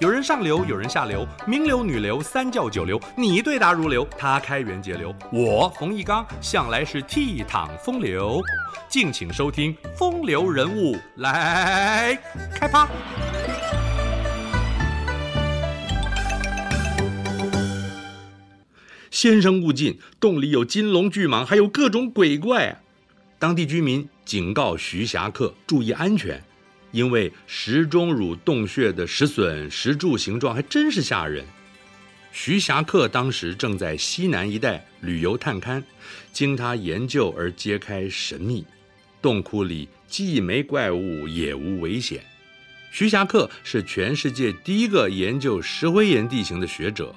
有人上流，有人下流，名流、女流、三教九流，你对答如流，他开源节流，我冯一刚向来是倜傥风流。敬请收听《风流人物》来开趴。先生勿进，洞里有金龙巨蟒，还有各种鬼怪！当地居民警告徐霞客注意安全。因为石钟乳洞穴的石笋、石柱形状还真是吓人。徐霞客当时正在西南一带旅游探勘，经他研究而揭开神秘，洞窟里既没怪物也无危险。徐霞客是全世界第一个研究石灰岩地形的学者，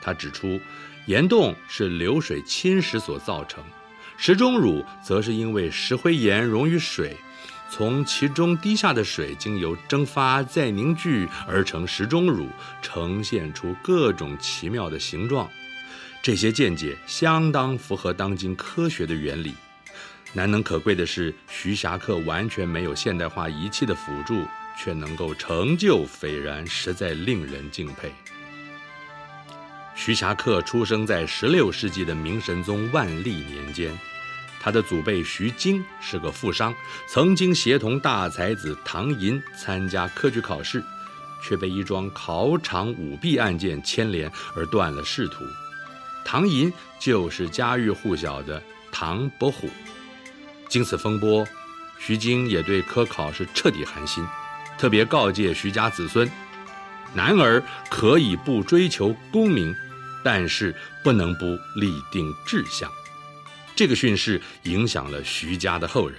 他指出，岩洞是流水侵蚀所造成，石钟乳则是因为石灰岩溶于水。从其中滴下的水经由蒸发再凝聚而成石钟乳，呈现出各种奇妙的形状。这些见解相当符合当今科学的原理。难能可贵的是，徐霞客完全没有现代化仪器的辅助，却能够成就斐然，实在令人敬佩。徐霞客出生在16世纪的明神宗万历年间。他的祖辈徐经是个富商，曾经协同大才子唐寅参加科举考试，却被一桩考场舞弊案件牵连而断了仕途。唐寅就是家喻户晓的唐伯虎。经此风波，徐经也对科考是彻底寒心，特别告诫徐家子孙：男儿可以不追求功名，但是不能不立定志向。这个训示影响了徐家的后人。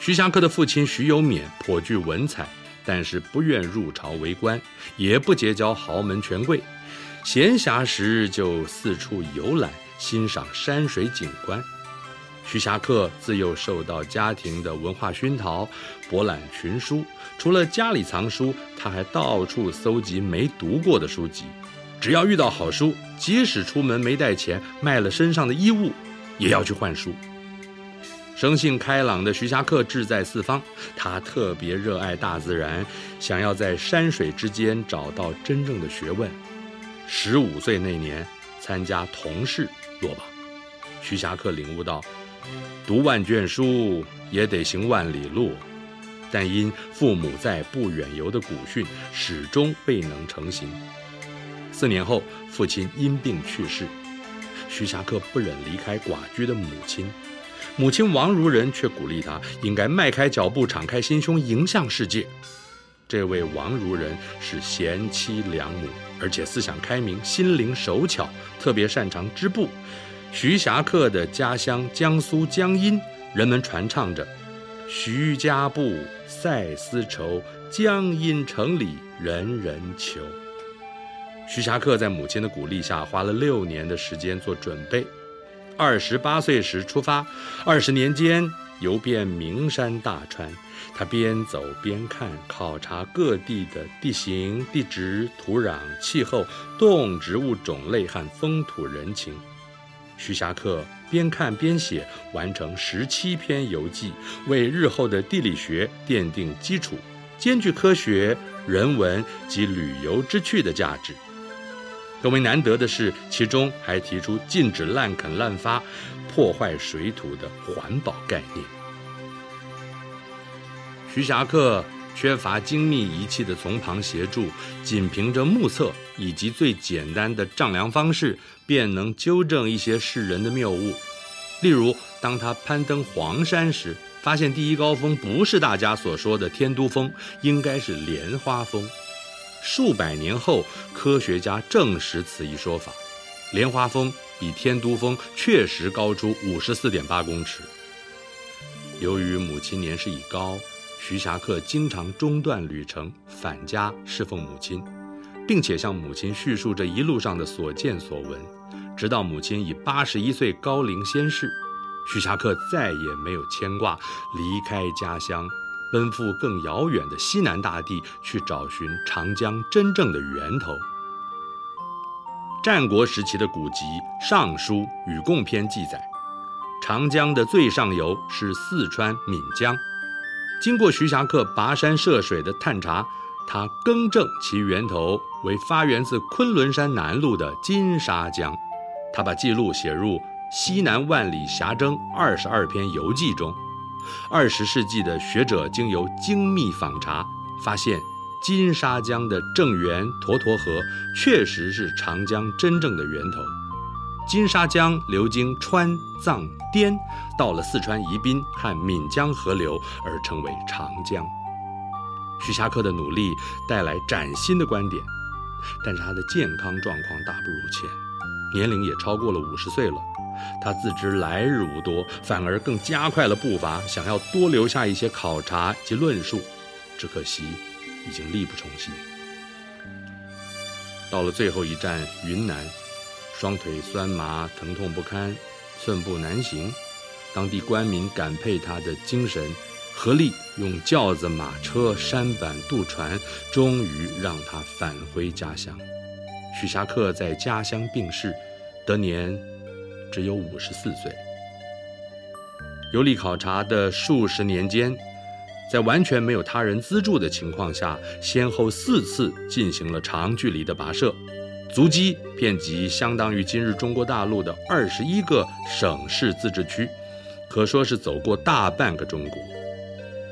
徐霞客的父亲徐有勉颇具文采，但是不愿入朝为官，也不结交豪门权贵，闲暇时就四处游览，欣赏山水景观。徐霞客自幼受到家庭的文化熏陶，博览群书。除了家里藏书，他还到处搜集没读过的书籍。只要遇到好书，即使出门没带钱，卖了身上的衣物。也要去换书。生性开朗的徐霞客志在四方，他特别热爱大自然，想要在山水之间找到真正的学问。十五岁那年，参加童试落榜。徐霞客领悟到，读万卷书也得行万里路，但因父母在不远游的古训，始终未能成行。四年后，父亲因病去世。徐霞客不忍离开寡居的母亲，母亲王如人却鼓励他应该迈开脚步，敞开心胸，迎向世界。这位王如人是贤妻良母，而且思想开明，心灵手巧，特别擅长织布。徐霞客的家乡江苏江阴，人们传唱着“徐家布，赛丝绸，江阴城里人人求”。徐霞客在母亲的鼓励下，花了六年的时间做准备。二十八岁时出发，二十年间游遍名山大川。他边走边看，考察各地的地形、地质、土壤、气候、动植物种类和风土人情。徐霞客边看边写，完成十七篇游记，为日后的地理学奠定基础，兼具科学、人文及旅游之趣的价值。更为难得的是，其中还提出禁止滥垦滥伐、破坏水土的环保概念。徐霞客缺乏精密仪器的从旁协助，仅凭着目测以及最简单的丈量方式，便能纠正一些世人的谬误。例如，当他攀登黄山时，发现第一高峰不是大家所说的天都峰，应该是莲花峰。数百年后，科学家证实此一说法，莲花峰比天都峰确实高出五十四点八公尺。由于母亲年事已高，徐霞客经常中断旅程返家侍奉母亲，并且向母亲叙述这一路上的所见所闻，直到母亲已八十一岁高龄仙逝，徐霞客再也没有牵挂，离开家乡。奔赴更遥远的西南大地，去找寻长江真正的源头。战国时期的古籍《尚书·禹贡篇》记载，长江的最上游是四川岷江。经过徐霞客跋山涉水的探查，他更正其源头为发源自昆仑山南麓的金沙江。他把记录写入《西南万里峡征二十二篇游记》中。二十世纪的学者经由精密访查，发现金沙江的正源沱沱河确实是长江真正的源头。金沙江流经川、藏、滇，到了四川宜宾和岷江河流，而成为长江。徐霞客的努力带来崭新的观点，但是他的健康状况大不如前，年龄也超过了五十岁了。他自知来日无多，反而更加快了步伐，想要多留下一些考察及论述，只可惜已经力不从心。到了最后一站云南，双腿酸麻，疼痛不堪，寸步难行。当地官民感佩他的精神，合力用轿子、马车、舢板、渡船，终于让他返回家乡。徐霞客在家乡病逝，得年。只有五十四岁。游历考察的数十年间，在完全没有他人资助的情况下，先后四次进行了长距离的跋涉，足迹遍及相当于今日中国大陆的二十一个省市自治区，可说是走过大半个中国。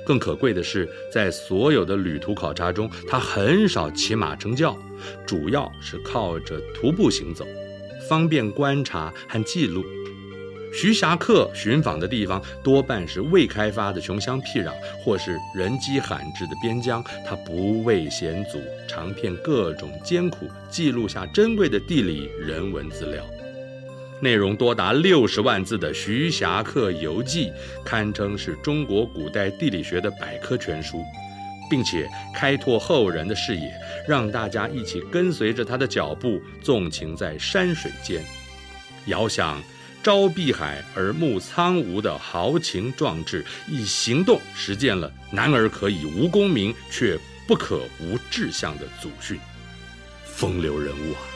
更可贵的是，在所有的旅途考察中，他很少骑马乘轿，主要是靠着徒步行走。方便观察和记录。徐霞客寻访的地方多半是未开发的穷乡僻壤，或是人迹罕至的边疆。他不畏险阻，尝遍各种艰苦，记录下珍贵的地理人文资料。内容多达六十万字的《徐霞客游记》，堪称是中国古代地理学的百科全书。并且开拓后人的视野，让大家一起跟随着他的脚步，纵情在山水间，遥想朝碧海而暮苍梧的豪情壮志，以行动实践了“男儿可以无功名，却不可无志向”的祖训，风流人物啊！